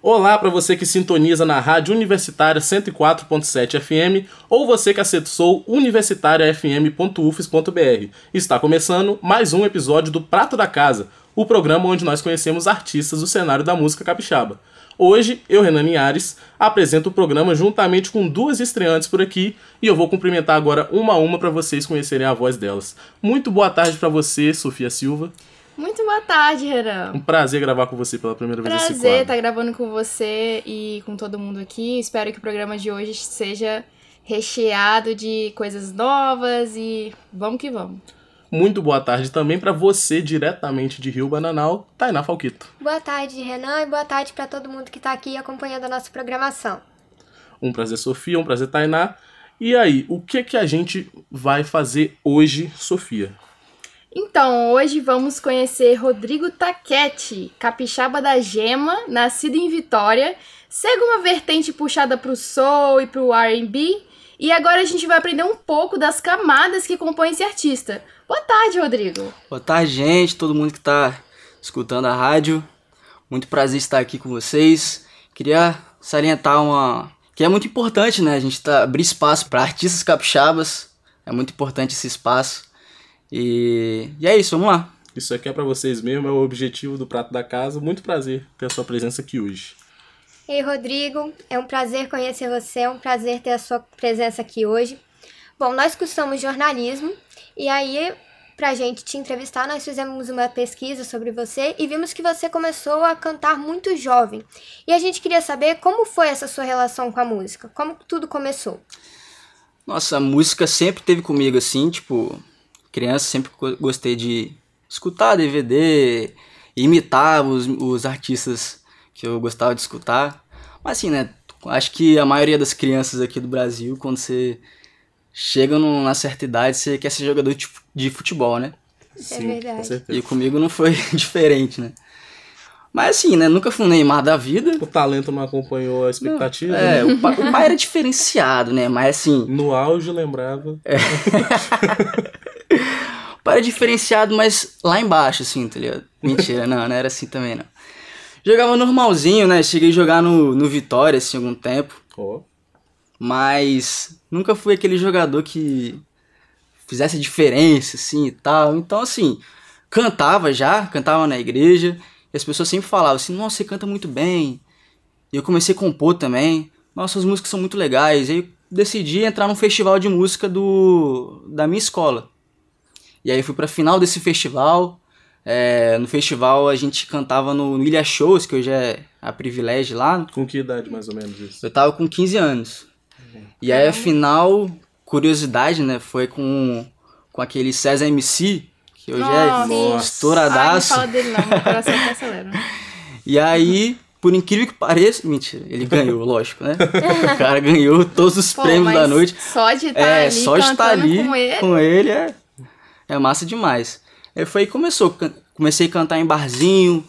Olá para você que sintoniza na Rádio Universitária 104.7 FM ou você que acessou universitariafm.ufes.br. Está começando mais um episódio do Prato da Casa, o programa onde nós conhecemos artistas do cenário da música capixaba. Hoje, eu, Renan Linhares, apresento o programa juntamente com duas estreantes por aqui e eu vou cumprimentar agora uma a uma para vocês conhecerem a voz delas. Muito boa tarde para você, Sofia Silva. Muito boa tarde, Renan. Um prazer gravar com você pela primeira vez esse Prazer estar gravando com você e com todo mundo aqui. Espero que o programa de hoje seja recheado de coisas novas e vamos que vamos. Muito boa tarde também para você, diretamente de Rio Bananal, Tainá Falquito. Boa tarde, Renan, e boa tarde para todo mundo que está aqui acompanhando a nossa programação. Um prazer, Sofia, um prazer, Tainá. E aí, o que que a gente vai fazer hoje, Sofia? Então, hoje vamos conhecer Rodrigo Taquete, capixaba da Gema, nascido em Vitória, segue uma vertente puxada pro soul e pro R&B, e agora a gente vai aprender um pouco das camadas que compõem esse artista. Boa tarde, Rodrigo. Boa tarde, gente, todo mundo que tá escutando a rádio. Muito prazer estar aqui com vocês. Queria salientar uma que é muito importante, né? A gente tá abrir espaço para artistas capixabas. É muito importante esse espaço. E, e é isso, vamos lá. Isso aqui é para vocês mesmo, é o objetivo do Prato da Casa. Muito prazer ter a sua presença aqui hoje. Ei, Rodrigo, é um prazer conhecer você, é um prazer ter a sua presença aqui hoje. Bom, nós cursamos jornalismo e aí, pra gente te entrevistar, nós fizemos uma pesquisa sobre você e vimos que você começou a cantar muito jovem. E a gente queria saber como foi essa sua relação com a música, como tudo começou. Nossa, a música sempre teve comigo assim, tipo, criança sempre go- gostei de escutar DVD, imitar os, os artistas que eu gostava de escutar. Mas assim, né, acho que a maioria das crianças aqui do Brasil, quando você chega numa certa idade, você quer ser jogador de fu- de futebol, né? Sim, verdade. com certeza. E comigo não foi diferente, né? Mas assim, né, nunca fui um Neymar da vida. O talento não acompanhou a expectativa. É, né? o pai, o pai era diferenciado, né? Mas assim, No auge, lembrava. O pai era diferenciado, mas lá embaixo, assim, tá ligado? Mentira, não, não era assim também, não. Jogava normalzinho, né? Cheguei a jogar no, no Vitória, assim, algum tempo. Ó, Mas nunca fui aquele jogador que fizesse a diferença, assim, e tal. Então, assim, cantava já, cantava na igreja. E as pessoas sempre falavam assim, nossa, você canta muito bem. E eu comecei a compor também. Nossa, as músicas são muito legais. Aí eu decidi entrar num festival de música do da minha escola. E aí fui pra final desse festival. É, no festival a gente cantava no Ilha Shows, que hoje é a privilégio lá. com que idade mais ou menos isso? Eu tava com 15 anos. E aí a final, curiosidade, né, foi com, com aquele César MC, que hoje Nossa. é Nossa. Ai, não estouradaço. fala dele não, meu coração tá acelerando. E aí, por incrível que pareça, mentira, ele ganhou, lógico, né? O cara ganhou todos os Pô, prêmios da noite. Só de estar É, ali só de estar cantando ali com ele. é, é massa demais. Aí foi aí que começou. Comecei a cantar em barzinho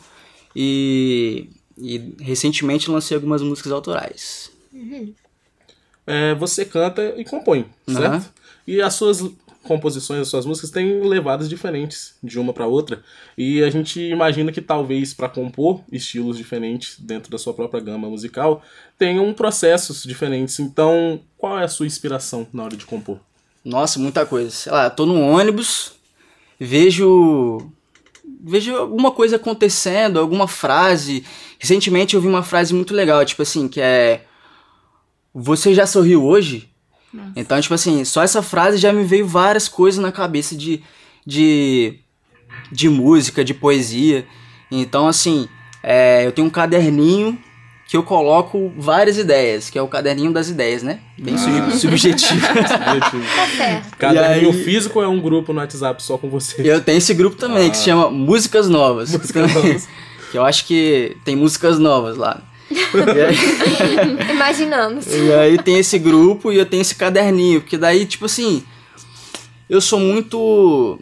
e, e recentemente lancei algumas músicas autorais. É, você canta e compõe, certo? Aham. E as suas composições, as suas músicas têm levadas diferentes de uma para outra. E a gente imagina que talvez para compor estilos diferentes dentro da sua própria gama musical tenham processos diferentes. Então, qual é a sua inspiração na hora de compor? Nossa, muita coisa. Sei lá, tô no ônibus, vejo. Vejo alguma coisa acontecendo, alguma frase. Recentemente eu vi uma frase muito legal, tipo assim, que é. Você já sorriu hoje? Então, tipo assim, só essa frase já me veio várias coisas na cabeça de. de. de música, de poesia. Então, assim, é, eu tenho um caderninho que eu coloco várias ideias, que é o caderninho das ideias, né? Bem sub- subjetivo. Tá certo. Caderninho E aí- físico é um grupo no WhatsApp só com você? Eu tenho esse grupo também, que se chama Músicas Novas. Músicas Novas. que eu acho que tem músicas novas lá. Aí, Imaginamos. e aí tem esse grupo e eu tenho esse caderninho, porque daí, tipo assim, eu sou muito.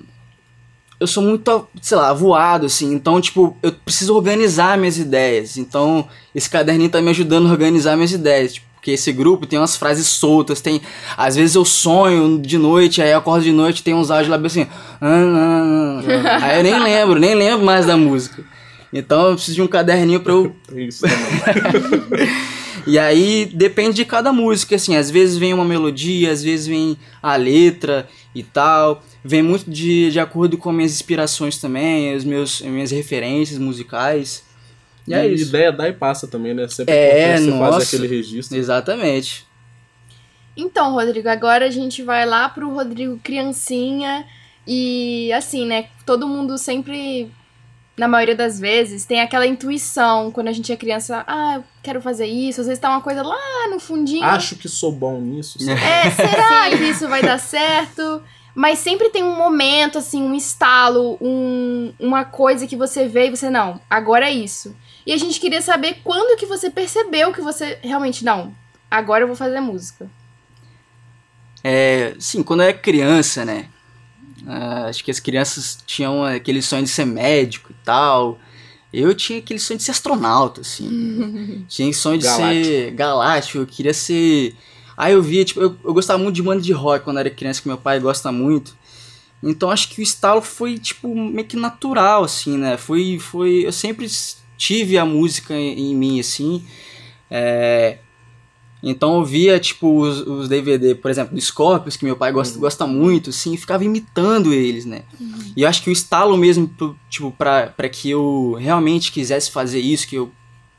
Eu sou muito, sei lá, voado, assim. Então, tipo, eu preciso organizar minhas ideias. Então, esse caderninho tá me ajudando a organizar minhas ideias. Tipo, porque esse grupo tem umas frases soltas, tem. Às vezes eu sonho de noite, aí eu acordo de noite tem uns áudios lá bem assim. "Ah, ah, ah". Aí eu nem lembro, nem lembro mais da música. Então eu preciso de um caderninho pra eu É Isso também. e aí depende de cada música, assim, às vezes vem uma melodia, às vezes vem a letra e tal. Vem muito de, de acordo com minhas inspirações também, os meus, as minhas referências musicais. E é E isso. ideia dá e passa também, né? Sempre É, importante você nossa. fazer aquele registro. Exatamente. Então, Rodrigo, agora a gente vai lá pro Rodrigo criancinha e assim, né? Todo mundo sempre, na maioria das vezes, tem aquela intuição quando a gente é criança, ah, eu quero fazer isso, às vezes tá uma coisa lá no fundinho. Acho que sou bom nisso. sabe? É, será que isso vai dar certo? Mas sempre tem um momento, assim, um estalo, um, uma coisa que você vê e você, não, agora é isso. E a gente queria saber quando que você percebeu que você realmente, não, agora eu vou fazer música. É, sim, quando eu era criança, né? Ah, acho que as crianças tinham aquele sonho de ser médico e tal. Eu tinha aquele sonho de ser astronauta, assim. tinha sonho de Galáctico. ser galáctico, eu queria ser. Aí eu via, tipo, eu, eu gostava muito de banda de rock quando era criança, que meu pai gosta muito. Então acho que o estalo foi, tipo, meio que natural, assim, né? Foi. foi eu sempre tive a música em, em mim, assim. É, então eu via, tipo, os, os DVD, por exemplo, do Scorpions, que meu pai gosta, gosta muito, assim, e ficava imitando eles, né? E eu acho que o estalo mesmo, tipo, pra, pra que eu realmente quisesse fazer isso, que eu,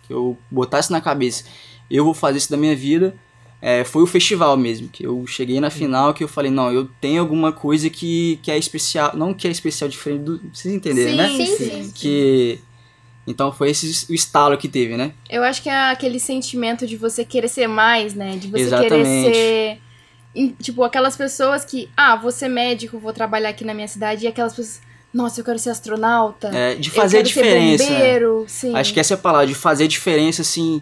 que eu botasse na cabeça, eu vou fazer isso da minha vida, é, foi o festival mesmo, que eu cheguei na final, que eu falei, não, eu tenho alguma coisa que, que é especial, não que é especial diferente do... Vocês entenderam, né? Sim, sim. Que... Então foi esse o estalo que teve, né? Eu acho que é aquele sentimento de você querer ser mais, né? De você Exatamente. querer ser. Tipo, aquelas pessoas que, ah, vou ser médico, vou trabalhar aqui na minha cidade, e aquelas pessoas, nossa, eu quero ser astronauta. É, de fazer a quero ser diferença. né? bombeiro, sim. Acho que essa é a palavra, de fazer a diferença, assim.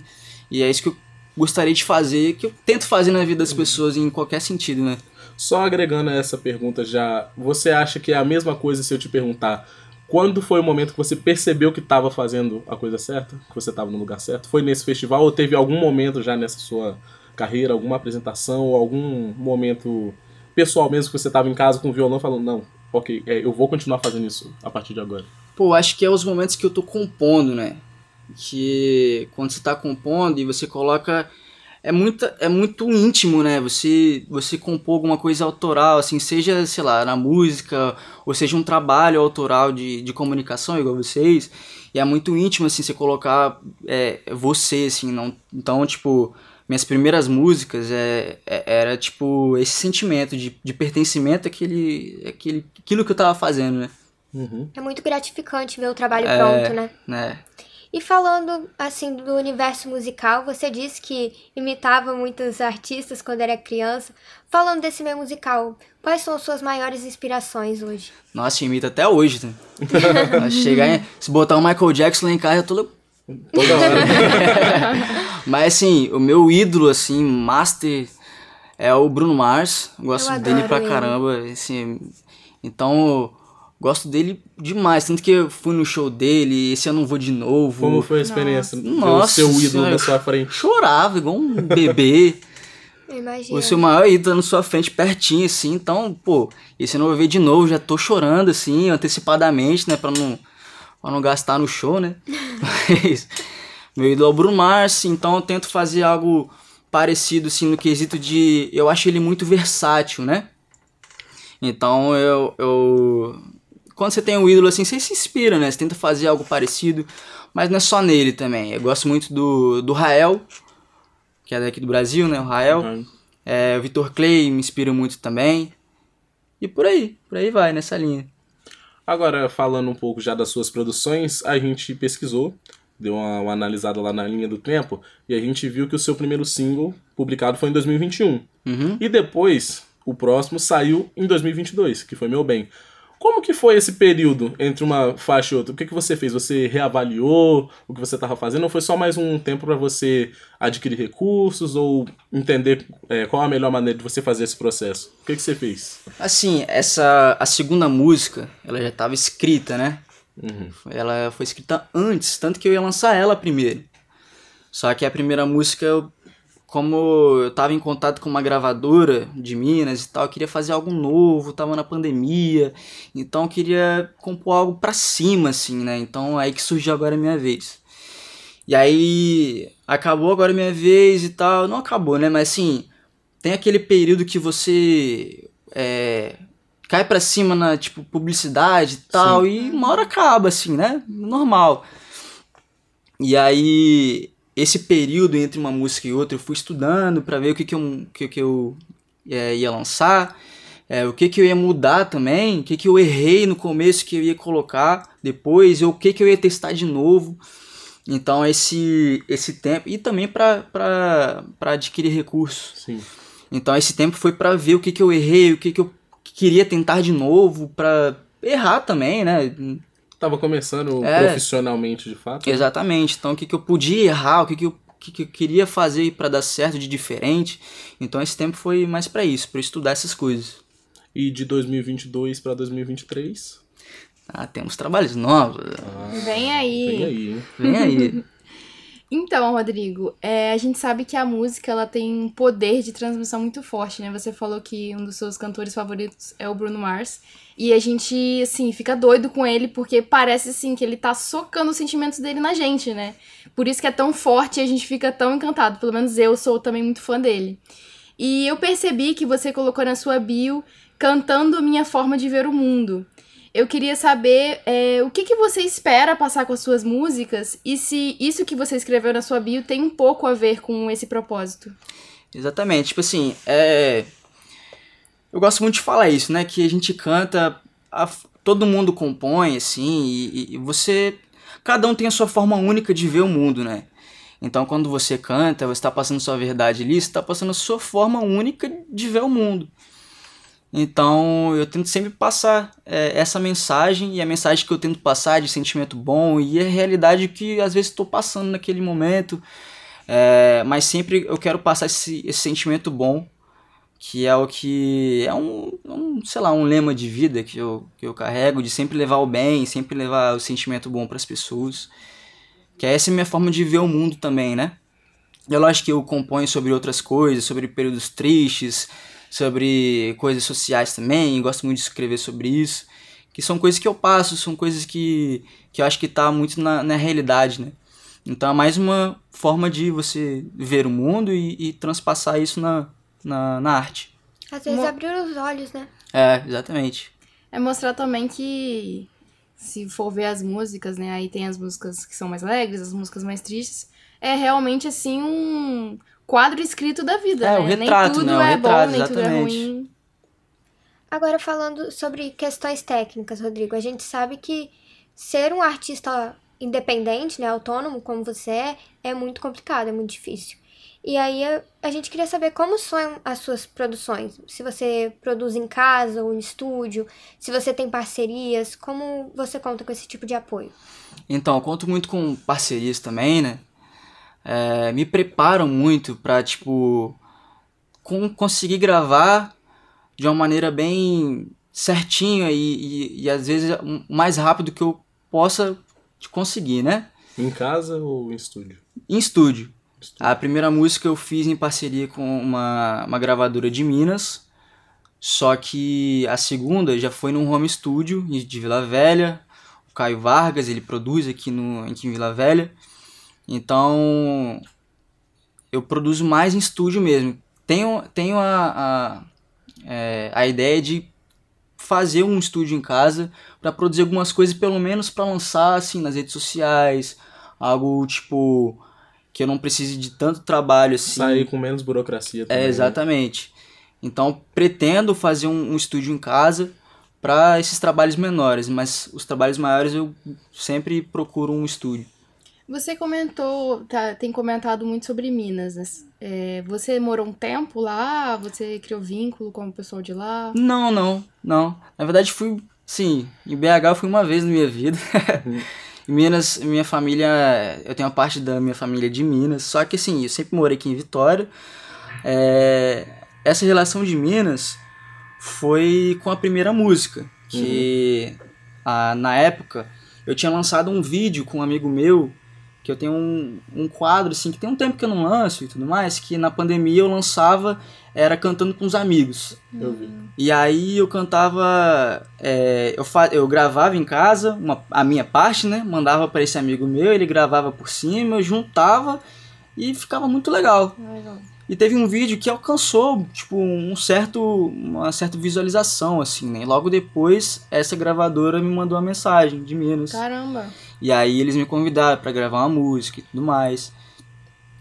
E é isso que eu gostaria de fazer, que eu tento fazer na vida das pessoas em qualquer sentido, né? Só agregando a essa pergunta já, você acha que é a mesma coisa se eu te perguntar quando foi o momento que você percebeu que estava fazendo a coisa certa? Que você estava no lugar certo? Foi nesse festival ou teve algum momento já nessa sua carreira, alguma apresentação ou algum momento pessoal mesmo que você estava em casa com o violão falando, não, ok, é, eu vou continuar fazendo isso a partir de agora? Pô, acho que é os momentos que eu tô compondo, né? Que quando você tá compondo e você coloca. É, muita, é muito íntimo, né? Você, você compor alguma coisa autoral, assim, seja, sei lá, na música, ou seja um trabalho autoral de, de comunicação, igual vocês. E é muito íntimo, assim, você colocar é, você, assim, não. Então, tipo, minhas primeiras músicas é, é- era, tipo, esse sentimento de, de pertencimento àquele, àquele, àquilo que eu tava fazendo, né? Uhum. É muito gratificante ver o trabalho É. pronto, né? né? E falando assim do universo musical, você disse que imitava muitos artistas quando era criança. Falando desse meio musical, quais são as suas maiores inspirações hoje? Nossa, imita até hoje, né? Chegar em, se botar o Michael Jackson lá em casa, eu tô... Toda hora. Mas assim, o meu ídolo, assim, master, é o Bruno Mars. Gosto Eu dele pra ele. caramba, assim. Então, gosto dele demais. Tanto que eu fui no show dele, esse ano eu não vou de novo. Como foi a experiência? Nossa o seu ídolo Senhora. na sua frente. Chorava, igual um bebê. Eu imagino. o seu maior ídolo na sua frente, pertinho, assim. Então, pô, esse ano eu vou ver de novo, já tô chorando, assim, antecipadamente, né? Pra não, pra não gastar no show, né? Mas, meu ídolo é o Bruno Mars, então eu tento fazer algo parecido, assim, no quesito de... Eu acho ele muito versátil, né? Então, eu... eu quando você tem um ídolo, assim, você se inspira, né? Você tenta fazer algo parecido, mas não é só nele também. Eu gosto muito do, do Rael, que é daqui do Brasil, né? O Rael. Uhum. É, o Vitor Clay me inspira muito também. E por aí, por aí vai, nessa linha. Agora, falando um pouco já das suas produções, a gente pesquisou, deu uma, uma analisada lá na linha do tempo, e a gente viu que o seu primeiro single publicado foi em 2021. Uhum. E depois, o próximo saiu em 2022, que foi Meu Bem. Como que foi esse período entre uma faixa e outra? O que, que você fez? Você reavaliou o que você estava fazendo ou foi só mais um tempo para você adquirir recursos ou entender é, qual a melhor maneira de você fazer esse processo? O que, que você fez? Assim, essa a segunda música, ela já estava escrita, né? Uhum. Ela foi escrita antes, tanto que eu ia lançar ela primeiro. Só que a primeira música, eu- como eu tava em contato com uma gravadora de Minas e tal, eu queria fazer algo novo, tava na pandemia, então eu queria compor algo pra cima, assim, né? Então aí que surgiu agora a minha vez. E aí acabou agora a minha vez e tal. Não acabou, né? Mas assim, tem aquele período que você é, cai pra cima na tipo publicidade e tal e uma hora acaba assim, né? Normal. E aí esse período entre uma música e outra eu fui estudando pra ver o que que eu, que, que eu é, ia lançar, é, o que que eu ia mudar também, o que que eu errei no começo que eu ia colocar depois, ou o que que eu ia testar de novo. Então esse esse tempo e também pra adquirir recursos. Sim. Então esse tempo foi pra ver o que, que eu errei, o que, que eu queria tentar de novo, pra errar também, né? Tava começando É. profissionalmente, de fato. Exatamente. Então o que, que eu podia errar, o que, que, eu, que, que eu queria fazer pra dar certo de diferente. Então esse tempo foi mais pra isso, pra eu estudar essas coisas. E de 2022 para 2023? Ah, temos trabalhos novos. Vem aí. Vem aí, hein? Vem aí. Então, Rodrigo, é, a gente sabe que a música ela tem um poder de transmissão muito forte, né? Você falou que um dos seus cantores favoritos é o Bruno Mars. E a gente, assim, fica doido com ele porque parece, assim, que ele tá socando os sentimentos dele na gente, né? Por isso que é tão forte e a gente fica tão encantado. Pelo menos eu sou também muito fã dele. E eu percebi que você colocou na sua bio cantando minha forma de ver o mundo. Eu queria saber é, o que, que você espera passar com as suas músicas e se isso que você escreveu na sua bio tem um pouco a ver com esse propósito. Exatamente, tipo assim, é... eu gosto muito de falar isso, né? Que a gente canta, a- todo mundo compõe, assim, e, e você. Cada um tem a sua forma única de ver o mundo, né? Então quando você canta, você está passando sua verdade ali, você está passando a sua forma única de ver o mundo. Então eu tento sempre passar é, essa mensagem, e a mensagem que eu tento passar de sentimento bom, e a realidade que às vezes estou passando naquele momento. É, mas sempre eu quero passar esse, esse sentimento bom, que é o que é um, um, sei lá, um lema de vida que eu, que eu carrego, de sempre levar o bem, sempre levar o sentimento bom para as pessoas. Que essa é a minha forma de ver o mundo também, né? É lógico que eu componho sobre outras coisas, sobre períodos tristes, sobre coisas sociais também, gosto muito de escrever sobre isso, que são coisas que eu passo, são coisas que, que eu acho que tá muito na, na realidade, né? Então é mais uma forma de você ver o mundo e, e transpassar isso na, na, na arte. Às vezes Mo- abrir os olhos, né? É, exatamente. É mostrar também que se for ver as músicas, né, aí tem as músicas que são mais alegres, as músicas mais tristes, é realmente assim um quadro escrito da vida, É, né? o retrato, nem tudo né, o é retrato, bom, nem tudo é ruim. Agora, falando sobre questões técnicas, Rodrigo, a gente sabe que ser um artista independente, né, autônomo, como você é, é muito complicado, é muito difícil. E aí a- a gente queria saber como são as suas produções. Se você produz em casa ou em estúdio, se você tem parcerias, como você conta com esse tipo de apoio? Então, eu conto muito com parcerias também, né? É, me preparam muito pra, tipo, com- conseguir gravar de uma maneira bem certinha e, e, e às vezes mais rápido que eu possa conseguir, né? Em casa ou em estúdio? Em estúdio. A primeira música eu fiz em parceria com uma, uma gravadora de Minas, só que a segunda já foi num home studio de Vila Velha. O Caio Vargas, ele produz aqui, no, aqui em Vila Velha. Então eu produzo mais em estúdio mesmo. Tenho, tenho a, a, é, a ideia de fazer um estúdio em casa para produzir algumas coisas, pelo menos para lançar assim nas redes sociais, algo tipo que eu não precise de tanto trabalho assim. Sair com menos burocracia também. É, né? exatamente. Então, pretendo fazer um, um estúdio em casa para esses trabalhos menores, mas os trabalhos maiores eu sempre procuro um estúdio. Você comentou, tá, tem comentado muito sobre Minas, né? É, você morou um tempo lá? Você criou vínculo com o pessoal de lá? Não, não, não. Na verdade, fui Sim, em BH eu fui uma vez na minha vida. em Minas, minha família, eu tenho uma parte da minha família de Minas, só que assim, eu sempre morei aqui em Vitória. É, essa relação de Minas foi com a primeira música, que ah, na época eu tinha lançado um vídeo com um amigo meu, que eu tenho um, um quadro assim, que tem um tempo que eu não lanço e tudo mais, que na pandemia eu lançava, era cantando com os amigos. Eu vi. E aí eu cantava, é, eu, fa eu gravava em casa uma, a minha parte, né? Mandava para esse amigo meu, ele gravava por cima, eu juntava e ficava muito legal. Legal. E teve um vídeo que alcançou, tipo, um certo, uma certa visualização, assim, né? E logo depois, essa gravadora me mandou uma mensagem de Minas. Caramba. E aí eles me convidaram para gravar uma música e tudo mais.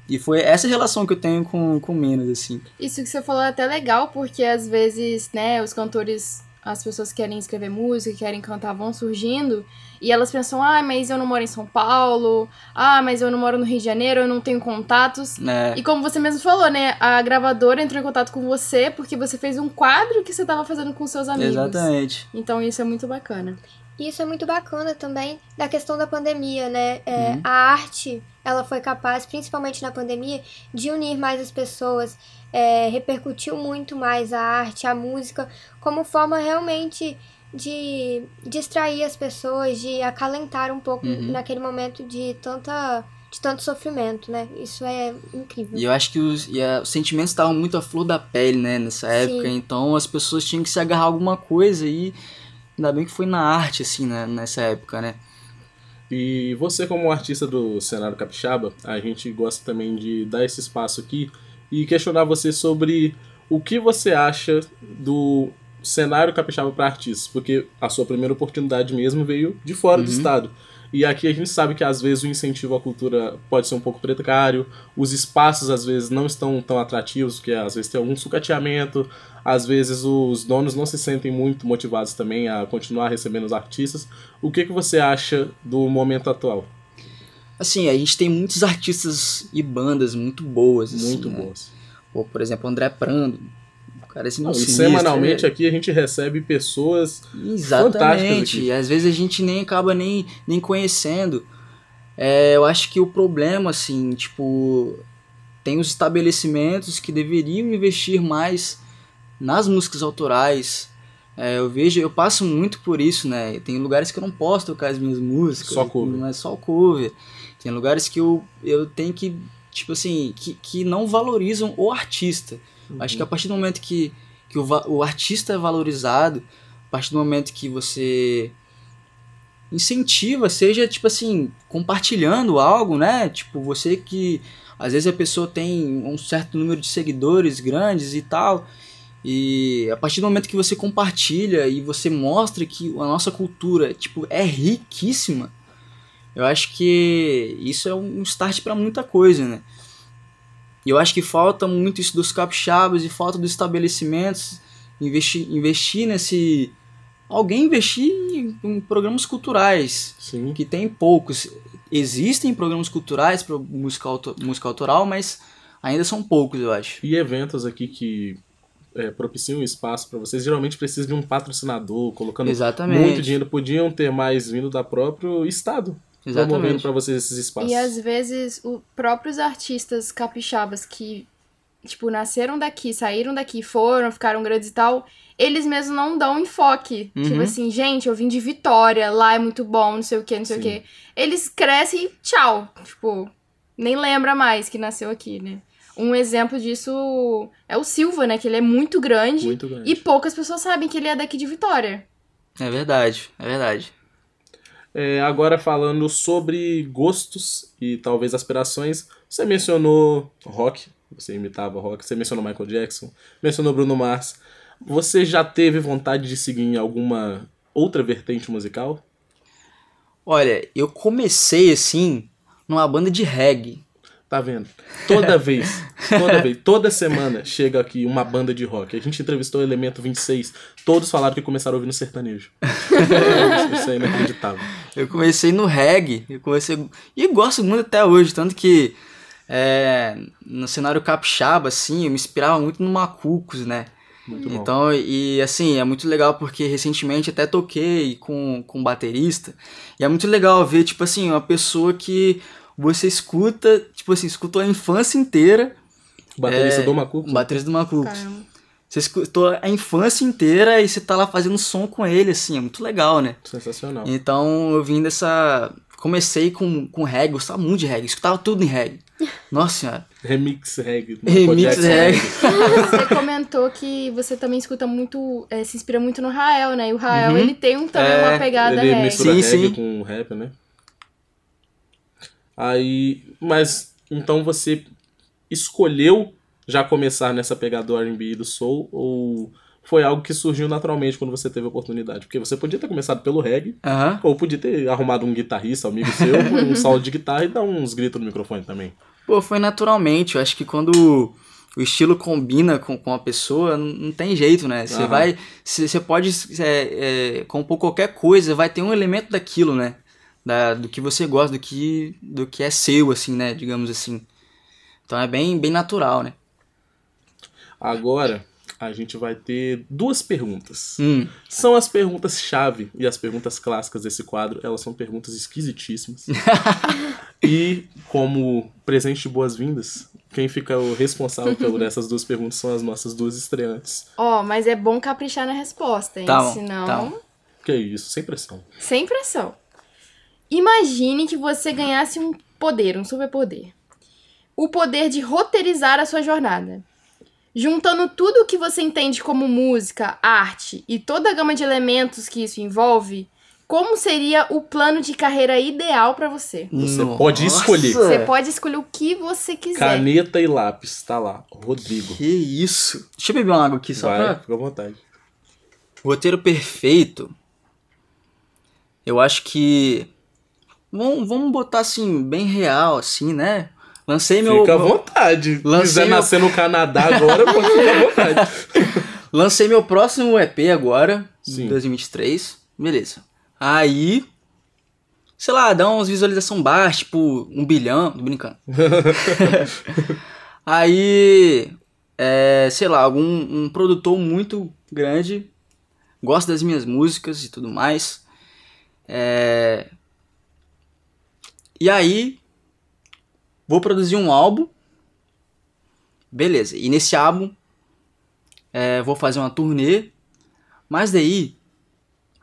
E foi essa relação que eu tenho com, com Minas, assim. Isso que você falou é até legal, porque às vezes, né, os cantores, as pessoas que querem escrever música, querem cantar, vão surgindo, e elas pensam, ah, mas eu não moro em São Paulo, ah, mas eu não moro no Rio de Janeiro, eu não tenho contatos. né E como você mesmo falou, né, a gravadora entrou em contato com você porque você fez um quadro que você tava fazendo com seus amigos. Exatamente. Então isso é muito bacana. Isso é muito bacana também da questão da pandemia, né? É, Uhum. A arte, ela foi capaz, principalmente na pandemia, de unir mais as pessoas, é, repercutiu muito mais a arte, a música, como forma realmente de distrair as pessoas, de acalentar um pouco Uhum. naquele momento de tanta de tanto sofrimento, né? Isso é incrível. E eu acho que os, e a- os sentimentos estavam muito à flor da pele, né, nessa época. Sim. Então as pessoas tinham que se agarrar a alguma coisa e ainda bem que foi na arte, assim, né, nessa época, né. E você, como artista do cenário capixaba, a gente gosta também de dar esse espaço aqui e questionar você sobre o que você acha do cenário capixaba para artistas, porque a sua primeira oportunidade mesmo veio de fora do Uhum. estado. E aqui a gente sabe que às vezes o incentivo à cultura pode ser um pouco precário, os espaços às vezes não estão tão atrativos, porque às vezes tem algum sucateamento, às vezes os donos não se sentem muito motivados também a continuar recebendo os artistas. O que, que você acha do momento atual? Assim, a gente tem muitos artistas e bandas muito boas, assim, Muito né. boas. Pô, por exemplo, André Prando. Cara assim, Não, sinistro, semanalmente é- aqui a gente recebe pessoas fantásticas Exatamente. E às vezes a gente nem acaba nem, nem conhecendo. É, eu acho que o problema, assim, tipo, tem os estabelecimentos que deveriam investir mais nas músicas autorais. É, eu vejo, eu passo muito por isso, né? Tem lugares que eu não posso tocar as minhas músicas. Só cover. Não é só cover. Tem lugares que eu, eu tenho que, tipo assim, que, que não valorizam o artista. Acho que a partir do momento que, que o, o artista é valorizado, a partir do momento que você incentiva, seja tipo assim, compartilhando algo, né? Tipo, você que às vezes a pessoa tem um certo número de seguidores grandes e tal, e a partir do momento que você compartilha e você mostra que a nossa cultura, tipo, é riquíssima, eu acho que isso é um start para muita coisa, né? E eu acho que falta muito isso dos capixabas e falta dos estabelecimentos investir, investir nesse. Alguém investir em, em programas culturais, Sim. que tem poucos. Existem programas culturais para música, auto, música autoral, mas ainda são poucos, eu acho. E eventos aqui que é, propiciam espaço para vocês, geralmente precisa de um patrocinador, colocando Exatamente. muito dinheiro. Podiam ter mais vindo da próprio estado, promovendo Exatamente. para vocês esses espaços. E às vezes, os próprios artistas capixabas que, tipo, nasceram daqui, saíram daqui, foram, ficaram grandes e tal, eles mesmos não dão enfoque. Uhum. Tipo assim, gente, eu vim de Vitória, lá é muito bom, não sei o que, não sei Sim. o que. Eles crescem e tchau. Tipo, nem lembra mais que nasceu aqui, né? Um exemplo disso é o Silva, né? Que ele é muito grande. Muito grande. E poucas pessoas sabem que ele é daqui de Vitória. É verdade, é verdade. É, agora falando sobre gostos e talvez aspirações, você mencionou rock, você imitava rock, você mencionou Michael Jackson, mencionou Bruno Mars. Você já teve vontade de seguir em alguma outra vertente musical? Olha, eu comecei assim numa banda de reggae. Tá vendo? Toda vez, toda vez, toda semana chega aqui uma banda de rock. A gente entrevistou o Elemento 26, todos falaram que começaram ouvindo sertanejo. Isso é inacreditável. Eu comecei no reggae, eu comecei e gosto muito até hoje, tanto que é, no cenário capixaba assim, eu me inspirava muito no Macucos, né? Muito bom. Então, e assim, é muito legal porque recentemente até toquei com, com um baterista. E é muito legal ver, tipo assim, uma pessoa que você escuta, tipo assim, escutou a infância inteira. O baterista é, do Macuco. Um baterista do Macuco. Caramba. Você escutou a infância inteira e você tá lá fazendo som com ele, assim, é muito legal, né? Sensacional. Então eu vim dessa. Comecei com, com reggae, gostava muito de reggae, escutava tudo em reggae. Nossa senhora. Remix reggae. Remix Podcast reggae. Você comentou que você também escuta muito, é, se inspira muito no Rael, né? E o Rael, Uhum. ele tem um, também É, uma pegada Ele reggae. mistura Sim, reggae sim. com rap, né? Aí, mas então você escolheu já começar nessa pegada do R&B e do soul ou foi algo que surgiu naturalmente quando você teve a oportunidade? Porque você podia ter começado pelo reggae ou podia ter arrumado um guitarrista, amigo seu, um solo de guitarra e dar uns gritos no microfone também. Pô, foi naturalmente. Eu acho que quando o estilo combina com, com a pessoa, não, tem jeito, né? Você vai- vai. Você pode é, é, compor qualquer coisa, vai ter um elemento daquilo, né? Da, do que você gosta, do que, do que é seu, assim, né? Digamos assim. Então é bem, bem natural, né? Agora a gente vai ter duas perguntas. Hum. São as perguntas-chave e as perguntas clássicas desse quadro. Elas são perguntas esquisitíssimas. e, como presente de boas-vindas, quem fica o responsável por essas duas perguntas são as nossas duas estreantes. Ó, mas é bom caprichar na resposta, hein? Tá bom, Senão, tá bom. Que é isso, sem pressão. sem pressão. Imagine que você ganhasse um poder, um superpoder. O poder de roteirizar a sua jornada. Juntando tudo o que você entende como música, arte e toda a gama de elementos que isso envolve, como seria o plano de carreira ideal pra você? Você pode escolher. Você pode escolher o que você quiser. Caneta e lápis, tá lá. Rodrigo. Que isso. Deixa eu beber uma água aqui só Vai, pra. fica à vontade. Roteiro perfeito. Eu acho que. Vamos, vamos botar assim, bem real, assim, né? Lancei meu. Fica à vontade. Se Lancei quiser meu- nascer no Canadá agora, pode ficar à vontade. Lancei meu próximo EP agora, Sim. em 2023. Beleza. Aí. Sei lá, dá umas visualização baixa, tipo, um bilhão. Tô brincando. Aí. É, sei lá, algum um produtor muito grande gosta das minhas músicas e tudo mais. É, e aí. Vou produzir um álbum. Beleza. E nesse álbum é, vou fazer uma turnê, mas daí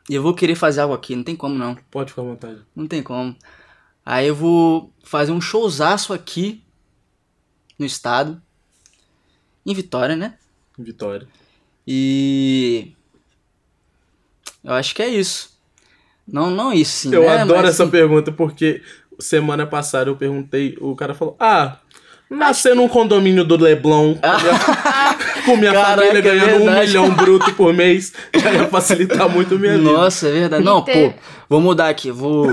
eu vou querer fazer algo aqui, não tem como não, Pode ficar à vontade. não tem como. Aí eu vou fazer um showzaço aqui no estado, em Vitória, né? Vitória. E eu acho que é isso. Não, não isso, sim. Eu né? adoro Mas, essa assim, pergunta porque semana passada eu perguntei, o cara falou: Ah, nascer num condomínio do Leblon com minha, com minha Caraca, família é ganhando um verdade. milhão bruto por mês já ia facilitar muito minha vida. Nossa, é verdade. Não, pô, vou mudar aqui. Vou,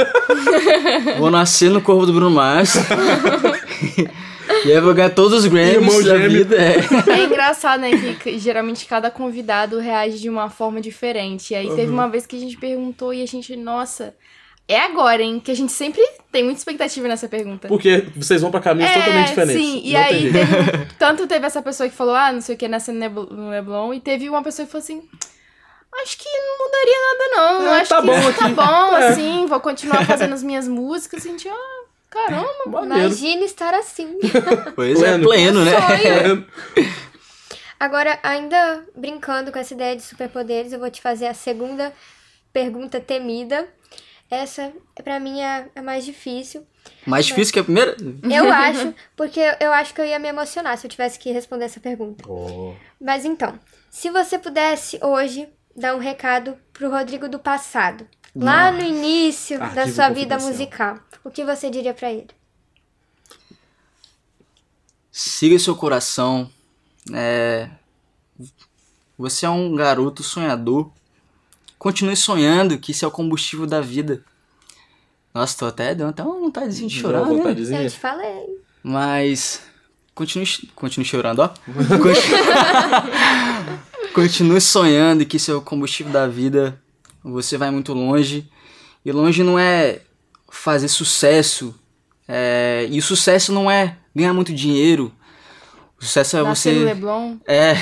vou nascer no corpo do Bruno Mars. e aí vou ganhar todos os Grammys da vida. É. É engraçado, né? Que, que geralmente cada convidado reage de uma forma diferente. E aí teve uma vez que a gente perguntou e a gente, nossa, é agora, hein? Que a gente sempre tem muita expectativa nessa pergunta. Porque vocês vão pra caminhos totalmente diferentes. É, Sim, e Não aí teve, tanto teve essa pessoa que falou, ah, não sei o que, nascendo no Nebl- Leblon, e teve uma pessoa que falou assim. Acho que não mudaria nada, não. É, acho tá que bom tá aqui." bom, É. assim, vou continuar fazendo as minhas músicas. A gente, ah, caramba. Maneiro. Imagina estar assim. Pois Pleno. é, pleno, né? Sonho. Agora, ainda brincando com essa ideia de superpoderes, eu vou te fazer a segunda pergunta temida. Essa, pra mim, é a mais difícil. Mais difícil que a primeira? Eu acho, porque eu acho que eu ia me emocionar se eu tivesse que responder essa pergunta. Oh, Mas então, se você pudesse hoje dar um recado pro Rodrigo do passado, lá no início da Arquivo sua vida musical, o que você diria pra ele? Siga seu coração. É... Você é um garoto sonhador. Continue sonhando, que isso é o combustível da vida. Nossa, tô até dando até uma vontadezinha de chorar, deu uma né? Eu te falei. Mas continue, continue chorando, ó. Continue, continue sonhando que isso é o combustível da vida. Você vai muito longe. E longe não é fazer sucesso. é, e o sucesso não é ganhar muito dinheiro. O sucesso é Nascer você. Leblon. É.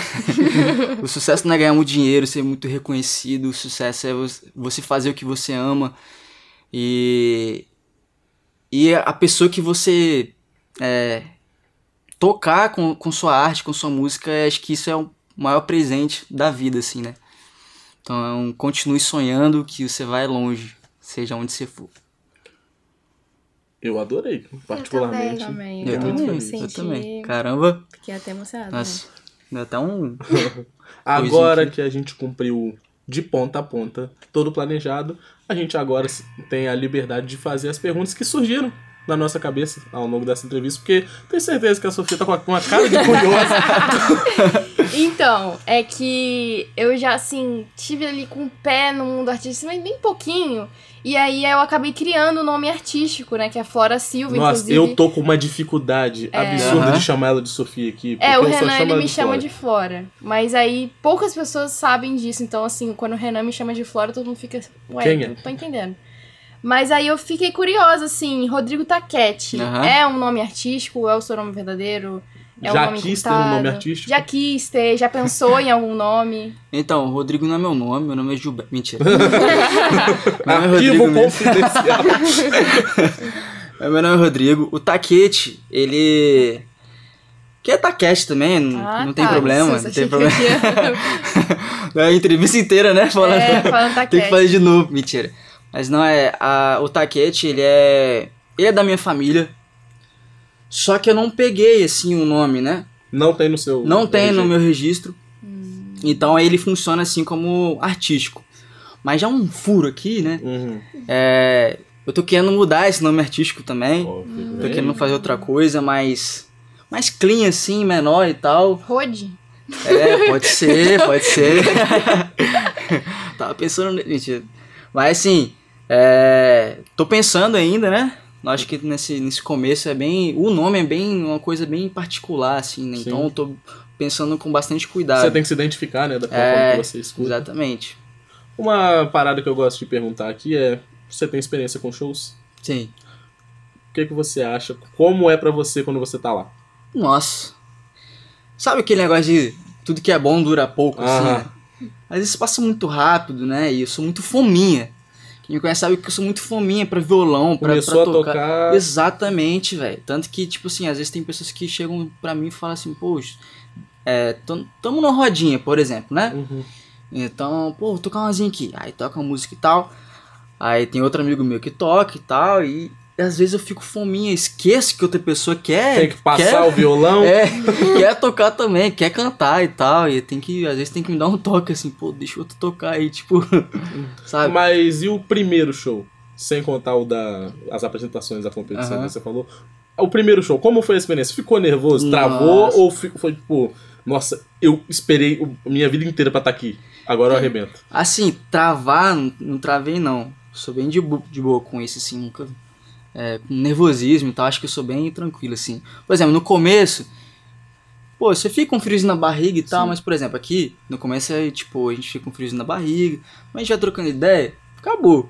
o sucesso não é ganhar muito dinheiro, ser muito reconhecido. O sucesso é você- fazer o que você ama. E. E a pessoa que você. É, tocar com, com sua arte, com sua música, acho que isso é o maior presente da vida, assim, né? Então, continue sonhando que você vai longe, seja onde você for. Eu adorei, particularmente. também. Eu, Eu também, senti- eu também. Caramba, Fiquei até emocionada. né? nossa, deu até um. Agora que a gente cumpriu de ponta a ponta todo planejado, a gente agora tem a liberdade de fazer as perguntas que surgiram na nossa cabeça ao longo dessa entrevista, porque tenho certeza que a Sofia tá com uma cara de curiosa. Então, é que eu já, assim, tive ali com o pé no mundo artístico, mas bem pouquinho. E aí eu acabei criando o nome artístico, né? Que é Flora Silva, Nossa, inclusive. eu tô com uma dificuldade absurda Aham. de chamar ela de Sofia aqui. porque É, o Renan, ele me chama Flora. de Flora. Mas aí poucas pessoas sabem disso. Então, assim, quando o Renan me chama de Flora, todo mundo fica. Ué, Quem é? não tô entendendo. Mas aí eu fiquei curiosa, assim, Rodrigo Taquete. Aham. É um nome artístico? É o seu nome verdadeiro? É Já um nome quis ter um nome artístico? Já quis ter, já pensou em algum nome? Então, Rodrigo não é meu nome, meu nome é Gilberto. Mentira. meu nome é Rodrigo mesmo. confidencial. Meu nome é Rodrigo. O Taquete, ele. Que é Taquete também, não, Ah, não tem tá. problema. Nossa, Não tem que problema. eu É a entrevista inteira, né? Falando. É, falando tem Taquete. que fazer de novo. Mentira. Mas não é. A, o Taquete, ele é. Ele é da minha família. Só que eu não peguei, assim, o nome, né? Não tem no seu. Não tem no RG. meu registro. Então ele funciona assim como artístico. Mas já um furo aqui, né? Uhum. É, eu tô querendo mudar esse nome artístico também. Fica Tô querendo fazer outra coisa mais. Mais clean, assim, menor e tal. Rode? É, pode ser, pode ser. Tava pensando. Mentira. Mas assim, é, tô pensando ainda, né? Eu Acho que nesse, nesse começo é bem. O nome é bem uma coisa bem particular, assim, né? Sim. Então eu tô pensando com bastante cuidado. Você tem que se identificar, né? Da forma É, que você escuta. Exatamente. Uma parada que eu gosto de perguntar aqui é: você tem experiência com shows? Sim. O que, que você acha? Como é pra você quando você tá lá? Nossa. Sabe aquele negócio de tudo que é bom dura pouco, assim, Aham. né? Às vezes passa muito rápido, né? E eu sou muito fominha. Quem me conhece sabe que eu sou muito fominha pra violão, pra, Começou pra a tocar. Exatamente, velho. Tanto que, tipo assim, às vezes tem pessoas que chegam pra mim e falam assim, poxa, é, tam- tamo numa rodinha, por exemplo, né? Uhum. Então, pô, vou tocar umazinha aqui. Aí toca uma música e tal. Aí tem outro amigo meu que toca e tal. E às vezes eu fico fominha, esqueço que outra pessoa quer. Tem que passar quer, o violão. É, quer tocar também, quer cantar e tal. E tem que, às vezes tem que me dar um toque assim, pô, deixa outro tocar aí, tipo. sabe? Mas e o primeiro show? Sem contar o da as apresentações da competição Aham. que você falou. O primeiro show, como foi a experiência? Ficou nervoso? Travou? Nossa. Ou fi- foi tipo, nossa, eu esperei minha vida inteira pra estar aqui. Agora eu arrebento. Assim, travar, não, travei não. Sou bem de, de boa com isso, assim, nunca. É, com nervosismo e tal, acho que eu sou bem tranquilo, assim. Por exemplo, no começo, pô, você fica com um friozinho na barriga e tal, Sim. mas, por exemplo, aqui, no começo é tipo, a gente fica com um friozinho na barriga, mas a gente vai trocando ideia, acabou.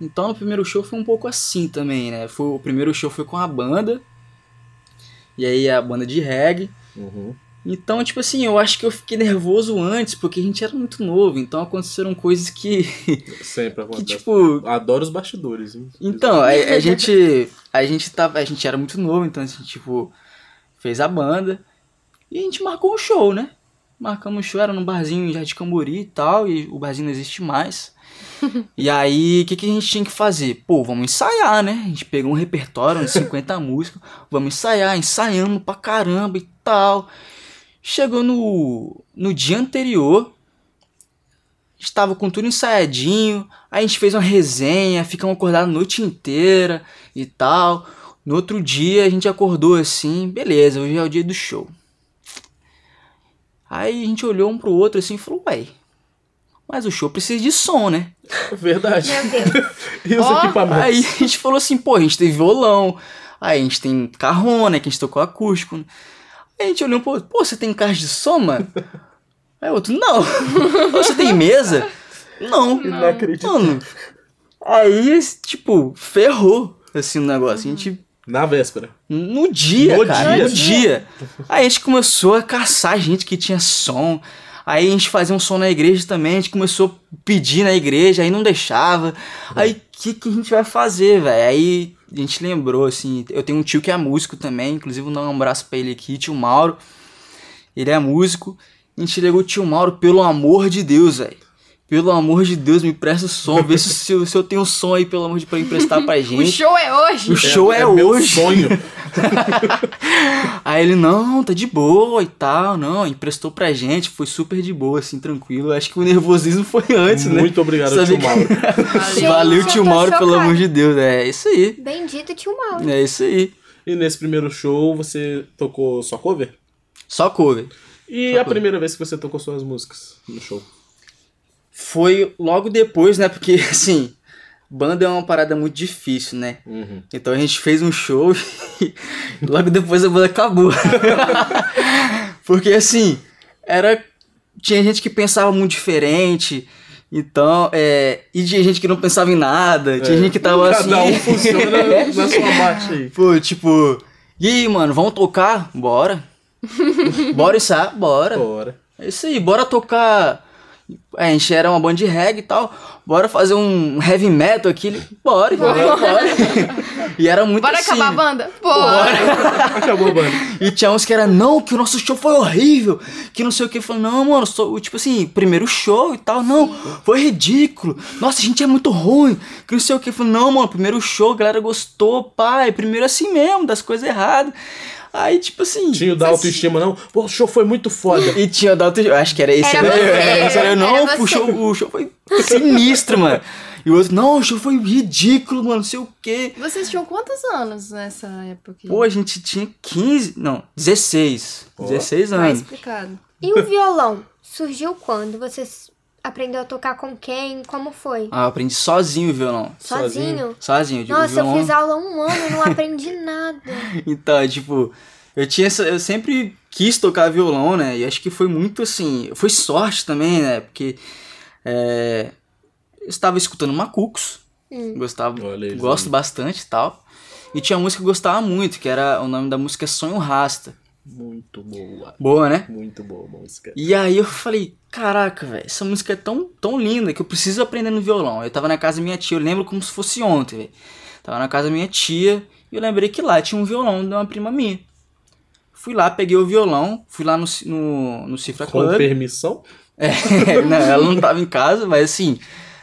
Então no primeiro show foi um pouco assim também, né? Foi, o primeiro show foi com a banda, e aí a banda de reggae. Uhum. Então, tipo assim, eu acho que eu fiquei nervoso antes, porque a gente era muito novo, então aconteceram coisas que, Sempre que acontece. tipo... Adoro os bastidores. hein? Então, a, a gente a gente tava, a gente era muito novo, então a gente, tipo, fez a banda e a gente marcou um show, né? Marcamos um show, era num barzinho em Jardim Cambori e tal, e o barzinho não existe mais. E aí, o que, que a gente tinha que fazer? Pô, vamos ensaiar, né? A gente pegou um repertório, uns 50 músicas, vamos ensaiar, ensaiamos pra caramba e tal. Chegou no, no dia anterior, estava com tudo ensaiadinho, aí a gente fez uma resenha, ficamos acordados a noite inteira e tal. No outro dia a gente acordou assim, beleza, hoje é o dia do show. Aí a gente olhou um pro outro assim e falou, ué, mas o show precisa de som, né? Verdade. Meu Deus. E os Ó, equipamentos? Aí a gente falou assim, pô, a gente tem violão, aí a gente tem carrona, que a gente tocou acústico. Aí a gente olhou um pro outro, pô, você tem caixa de som, mano? Aí o outro, não. Você tem mesa? Não. Inacreditável. Mano, aí, tipo, ferrou, assim, o negócio. A gente Na véspera. No dia, No cara, dia? no dia. Aí a gente começou a caçar gente que tinha som. Aí a gente fazia um som na igreja também, a gente começou a pedir na igreja, aí não deixava. Aí o que, que a gente vai fazer, velho? Aí a gente lembrou, assim, eu tenho um tio que é músico também, inclusive vou dar um abraço pra ele aqui, tio Mauro. Ele é músico. A gente ligou o tio Mauro, pelo amor de Deus, velho. Pelo amor de Deus, me presta o som, vê se, se, eu- se eu tenho um som aí, pelo amor de Deus, pra emprestar pra O gente. show é hoje. O show é, meu hoje. sonho. Aí ele, não, tá de boa e tal, não, emprestou pra gente, foi super de boa, assim, tranquilo. Acho que o nervosismo foi antes, né? Muito obrigado, Sabia tio que- Mauro. Valeu, eu tio Mauro, pelo chocada. amor de Deus. É isso aí. Bendito tio Mauro. É isso aí. E nesse primeiro show você tocou só cover? Só cover. E a primeira vez que você tocou suas músicas no show? Foi logo depois, né? Porque, assim, banda é uma parada muito difícil, né? Uhum. Então a gente fez um show e logo depois a banda acabou. Porque assim, era. Tinha gente que pensava muito diferente. Então, é. E tinha gente que não pensava em nada. Tinha gente que tava assim. Cada um funciona na sua marcha aí. Pô, tipo. E aí, mano, vamos tocar? Bora. bora ensaiar? Bora. Bora. É isso aí, bora tocar. É, a gente era uma banda de reggae e tal. Bora fazer um heavy metal aqui. Ele, Bora, bora, bora. e era muito Bora assim. acabar a banda? Bora. Acabou a banda. E tinha uns que era, não, que o nosso show foi horrível, que não sei o que. Falei, não, mano, só, tipo assim, primeiro show e tal, não, foi ridículo. Nossa, a gente é muito ruim, que não sei o que. Falei, não, mano, primeiro show, a galera gostou, pai, primeiro assim mesmo, das coisas erradas. Aí, tipo assim. Tinha o da autoestima, não. Pô, o show foi muito foda. E tinha o da auto... eu Acho que era esse. Era né? você, era. Não, era o você. show, o show foi sinistro, mano. E o outro, não, o show foi ridículo, mano, não sei o quê. Vocês tinham quantos anos nessa época? Pô, a gente tinha 15, não, 16. Ó. 16 Mais anos. explicado. E o violão? Surgiu quando? Você s- aprendeu a tocar com quem? Como foi? Ah, eu aprendi sozinho o violão. Sozinho? Sozinho, Nossa, violão. eu fiz aula há um ano e não aprendi nada. Então, é, tipo, eu tinha essa, eu sempre quis tocar violão, né? E acho que foi muito assim, foi sorte também, né? Porque é, eu estava escutando Macucos, gostava, Olha eles gosto bastante e tal. E tinha uma música que eu gostava muito, que era o nome da música é Sonho Rasta. Muito boa. Boa, né? Muito boa a música. E aí eu falei, caraca, velho, essa música é tão, tão linda que eu preciso aprender no violão. Eu tava na casa da minha tia, eu lembro como se fosse ontem, velho. Tava na casa da minha tia e eu lembrei que lá tinha um violão de uma prima minha. Fui lá, peguei o violão, fui lá no, no, no Cifra Com Club. permissão? É, não, ela não tava em casa, mas assim,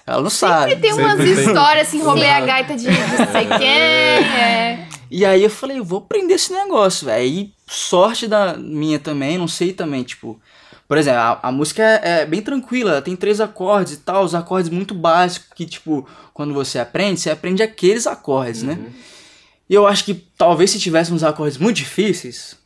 ela não sabe. Tem umas Sempre tem. histórias assim, roubei a gaita de não sei quem. É. E aí eu falei, eu vou aprender esse negócio, velho. E sorte da minha também, não sei também, tipo. Por exemplo, a, a música é, é bem tranquila, tem três acordes e tal, os acordes muito básicos, que, tipo, quando você aprende, você aprende aqueles acordes, né? E eu acho que talvez se tivesse uns acordes muito difíceis,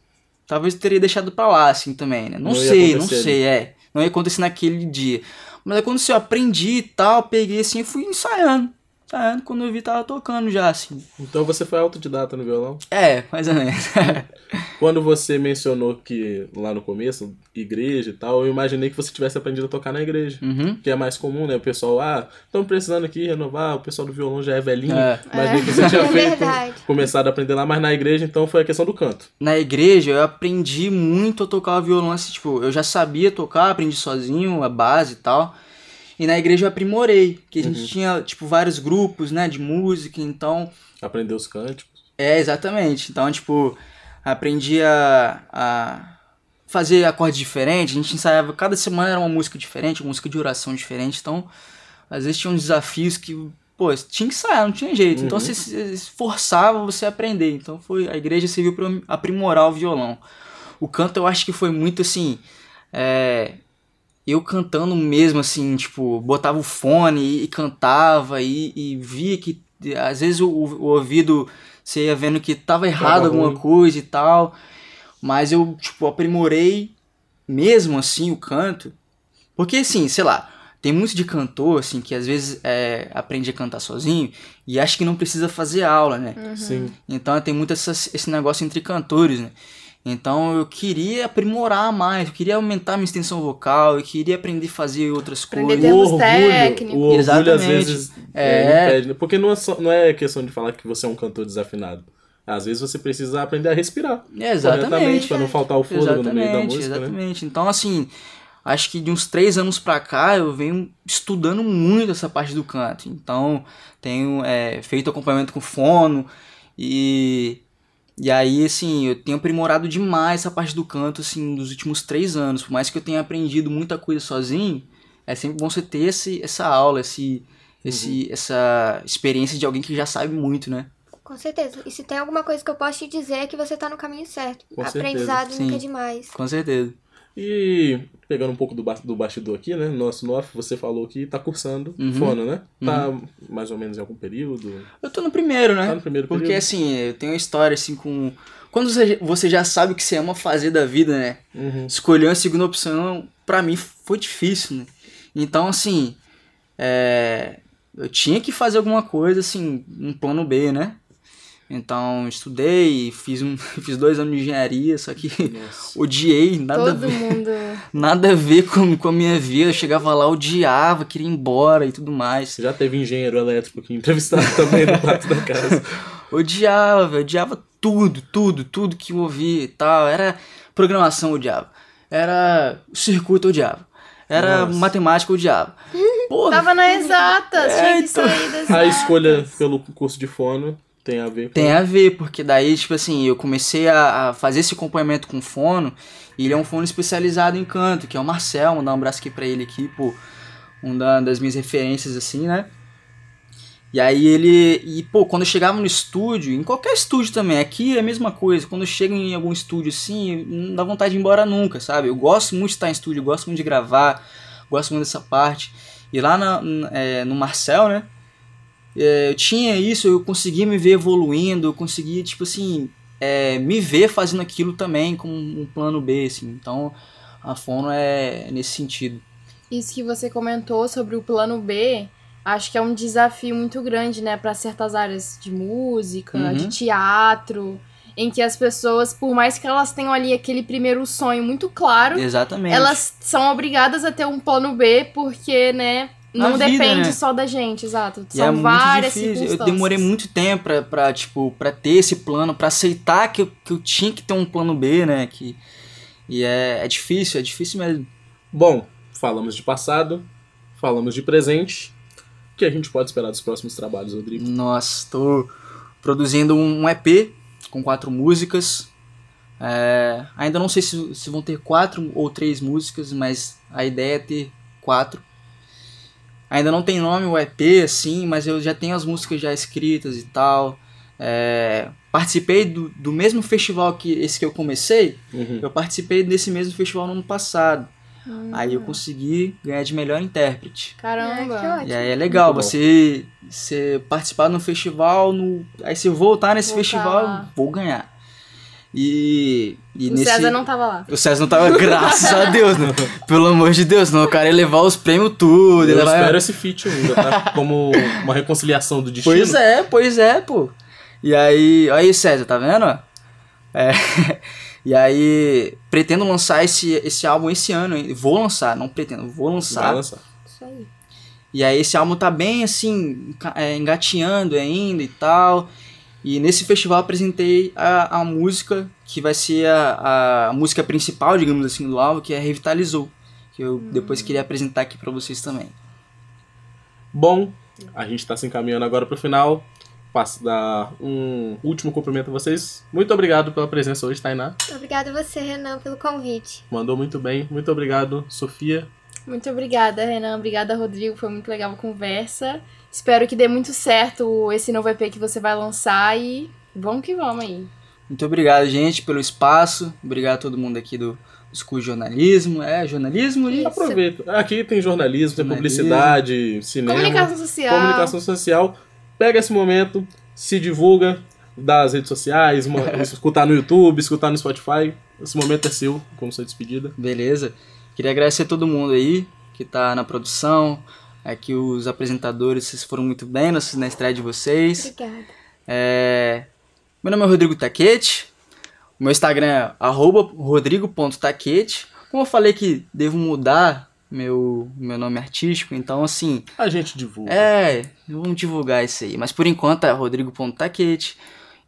talvez eu teria deixado pra lá, assim, também, né? Não, Não sei, não acontecer sei, é. Não ia acontecer naquele dia. Mas aí quando eu aprendi e tal, peguei assim, eu fui ensaiando. Ensaiando, quando eu vi, tava tocando já, assim. Então você foi autodidata no violão? É, mais ou menos. Quando você mencionou que lá no começo, igreja e tal, eu imaginei que você tivesse aprendido a tocar na igreja. uhum. Que é mais comum, né? O pessoal, ah, estamos precisando aqui renovar, o pessoal do violão já é velhinho. É. Imaginei que você tinha É feito, verdade. começado a aprender lá, mas na igreja então foi a questão do canto. Na igreja eu aprendi muito a tocar violão, assim, tipo, eu já sabia tocar, aprendi sozinho, a base e tal. E na igreja eu aprimorei, que a gente tinha, tipo, vários grupos, né, de música, então... Aprender os cânticos. É, exatamente. Então, tipo, aprendi a, a fazer acordes diferentes, a gente ensaiava, cada semana era uma música diferente, uma música de oração diferente, então, às vezes tinha uns desafios que, pô, tinha que ensaiar, não tinha jeito. Então, você se esforçava você a aprender. Então, foi a igreja serviu para aprimorar o violão. O canto eu acho que foi muito assim, é, eu cantando mesmo, assim, tipo, botava o fone e, e cantava e, e via que às vezes o, o ouvido você ia vendo que tava errado Tava alguma ruim. coisa e tal, mas eu, tipo, aprimorei mesmo assim o canto, porque assim, sei lá, tem muito de cantor, assim, que às vezes é, aprende a cantar sozinho e acha que não precisa fazer aula, né? Sim. Então tem muito essa, esse negócio entre cantores, né? Então eu queria aprimorar mais, eu queria aumentar minha extensão vocal, eu queria aprender a fazer outras Aprender coisas. O orgulho, técnicos. o orgulho às Exatamente. vezes é, impede, né? Porque não é, só- não é questão de falar que você é um cantor desafinado. Às vezes você precisa aprender a respirar. É, exatamente. Pra não faltar o fôlego no meio da Exatamente, música, né? exatamente. Então, assim, acho que de uns três anos pra cá eu venho estudando muito essa parte do canto. Então, tenho é, feito acompanhamento com fono e. E aí, assim, eu tenho aprimorado demais essa parte do canto, assim, nos últimos três anos. Por mais que eu tenha aprendido muita coisa sozinho, é sempre bom você ter esse, essa aula, esse, Uhum. esse, essa experiência de alguém que já sabe muito, né? Com certeza. E se tem alguma coisa que eu posso te dizer é que você tá no caminho certo. Com certeza. Aprendizado Sim. nunca é demais. Com certeza. E pegando um pouco do, ba- do bastidor aqui, né? Nosso Nof, você falou que tá cursando Uhum. fono, né? Tá mais ou menos em algum período. Eu tô no primeiro, né? Tá no primeiro Porque período. assim, eu tenho uma história assim com. Quando você- já sabe o que você ama fazer da vida, né? Uhum. Escolher uma segunda opção, pra mim, foi difícil, né? Então, assim. é, Eu tinha que fazer alguma coisa, assim, um plano B, né? Então, estudei, fiz, um, fiz dois anos de engenharia, só que odiei, nada a Todo ver, mundo. nada a ver com, com a minha vida. Eu chegava lá, odiava, queria ir embora e tudo mais. Você já teve engenheiro elétrico aqui entrevistado também no Prato da Casa. Odiava, odiava tudo, tudo, tudo que eu ouvia e tal. Era programação, eu odiava. Era circuito, eu odiava. Era Nossa. matemática, eu odiava. Porra, Tava na exatas, É, tinha que então. sair das A exatas. escolha pelo curso de fono tem a ver com. tem a ver, porque daí, tipo assim, eu comecei a, a fazer esse acompanhamento com fono. E ele é um fono especializado em canto, que é o Marcel. Mandar um abraço aqui pra ele aqui, pô. Um da- das minhas referências, assim, né? E aí ele. E, pô, quando eu chegava no estúdio, em qualquer estúdio também, aqui é a mesma coisa. Quando eu chego em algum estúdio assim, não dá vontade de ir embora nunca, sabe? Eu gosto muito de estar em estúdio, gosto muito de gravar, gosto muito dessa parte. E lá na- é, no Marcel, né? É, eu tinha isso, eu conseguia me ver evoluindo, eu conseguia, tipo assim, é, me ver fazendo aquilo também com um plano B, assim. Então, a Fono é nesse sentido. Isso que você comentou sobre o plano B, acho que é um desafio muito grande, né, para certas áreas de música, Uhum. de teatro, em que as pessoas, por mais que elas tenham ali aquele primeiro sonho muito claro, Exatamente. elas são obrigadas a ter um plano B, porque, né, não vida, depende né? só da gente, exato. E São é várias difícil. Eu demorei muito tempo pra, pra, tipo, pra ter esse plano, pra aceitar que eu, que eu tinha que ter um plano B, né? Que, e é, é difícil, é difícil mesmo. Bom, falamos de passado, falamos de presente. O que a gente pode esperar dos próximos trabalhos, Rodrigo? Nossa, tô produzindo um EP com quatro músicas. É, ainda não sei se, se vão ter quatro ou três músicas, mas a ideia é ter quatro. Ainda não tem nome o EP, assim, mas eu já tenho as músicas já escritas e tal. É, participei do, do mesmo festival que esse que eu comecei, Uhum. eu participei desse mesmo festival no ano passado. Aí eu consegui ganhar de melhor intérprete. Caramba. Ah, que ótimo. E aí é legal você, você participar no festival, no, aí se eu voltar nesse Voltar festival, eu vou ganhar. E, e o nesse... César não tava lá. O César não tava, graças a Deus, né? Pelo amor de Deus, não. O cara ia levar os prêmios tudo. Eu levar- espero esse feat ainda, tá? Como uma reconciliação do destino. Pois é, pois é, pô. E aí, olha aí, César, tá vendo? É, e aí, pretendo lançar esse, esse álbum esse ano. hein? Vou lançar, não pretendo, vou Vai lançar. lançar. Isso aí. E aí esse álbum tá bem assim, é, engateando ainda e tal. E nesse festival eu apresentei a, a música que vai ser a, a música principal, digamos assim, do álbum, que é Revitalizou. Que eu depois queria apresentar aqui pra vocês também. Bom, a gente tá se encaminhando agora pro final. Passo dar um último cumprimento a vocês. Muito obrigado pela presença hoje, Tainá. Obrigada a você, Renan, pelo convite. Mandou muito bem. Muito obrigado, Sofia. Muito obrigada, Renan. Obrigada, Rodrigo. Foi muito legal a conversa. Espero que dê muito certo esse novo EP que você vai lançar e vamos que vamos aí. Muito obrigado, gente, pelo espaço. Obrigado a todo mundo aqui do, de Jornalismo. É, jornalismo e... Isso. Aproveita. Aqui tem jornalismo, tem publicidade, cinema. Comunicação social. Comunicação social. Pega esse momento, se divulga, dá as redes sociais, escutar no YouTube, escutar no Spotify. Esse momento é seu, como sua despedida. Beleza. Queria agradecer a todo mundo aí que tá na produção. Aqui os apresentadores, vocês foram muito bem na, na estreia de vocês. Obrigada. É, Meu nome é Rodrigo Taquete. O meu Instagram é arroba rodrigo.taquete. Como eu falei que devo mudar meu, meu nome artístico, então assim, A gente divulga. é, vamos divulgar isso aí. Mas por enquanto é rodrigo.taquete.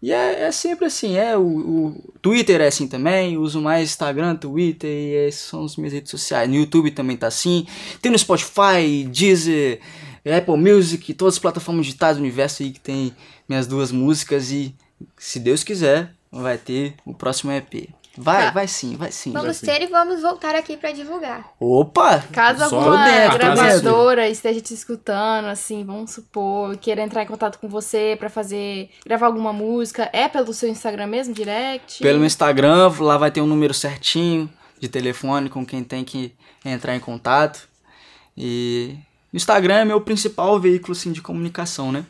E é, é sempre assim, é o, o, Twitter é assim também, uso mais Instagram, Twitter, e esses são as minhas redes sociais. No YouTube também tá assim. Tem no Spotify, Deezer, Apple Music, todas as plataformas digitais do universo aí que tem minhas duas músicas e se Deus quiser, vai ter o próximo EP. Vai, Tá. vai sim, vai sim. Vamos sim. ter e vamos voltar aqui pra divulgar. Opa! Caso alguma dentro, gravadora esteja te escutando, assim, vamos supor, queira entrar em contato com você pra fazer, gravar alguma música, é pelo seu Instagram mesmo, direct? Pelo meu Instagram, lá vai ter um número certinho de telefone com quem tem que entrar em contato. E o Instagram é meu principal veículo assim, de comunicação, né?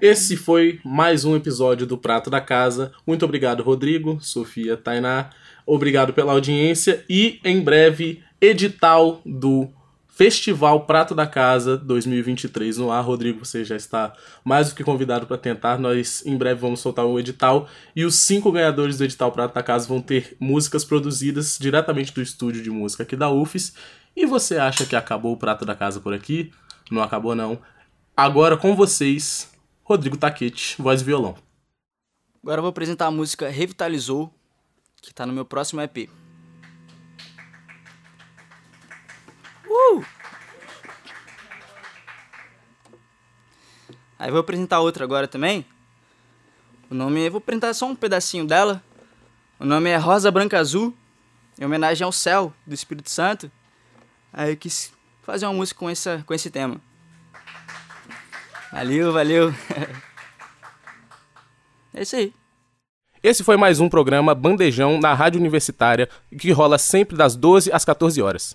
Esse foi mais um episódio do Prato da Casa. Muito obrigado, Rodrigo, Sofia, Tainá. Obrigado pela audiência e em breve edital do Festival Prato da Casa 2023 no ar. Rodrigo, você já está mais do que convidado para tentar. Nós em breve vamos soltar o edital e os cinco ganhadores do edital Prato da Casa vão ter músicas produzidas diretamente do estúdio de música aqui da UFES. E você acha que acabou o Prato da Casa por aqui? Não acabou não. Agora com vocês, Rodrigo Taquete, voz e violão. Agora eu vou apresentar a música Revitalizou, que tá no meu próximo EP. Uh! Aí vou apresentar outra agora também. O nome, eu vou apresentar só um pedacinho dela. O nome é Rosa Branca Azul, em homenagem ao céu do Espírito Santo. Aí eu quis fazer uma música com, essa, com esse tema. Valeu, valeu. é isso aí. Esse foi mais um programa Bandejão na Rádio Universitária, que rola sempre das 12 às 14 horas.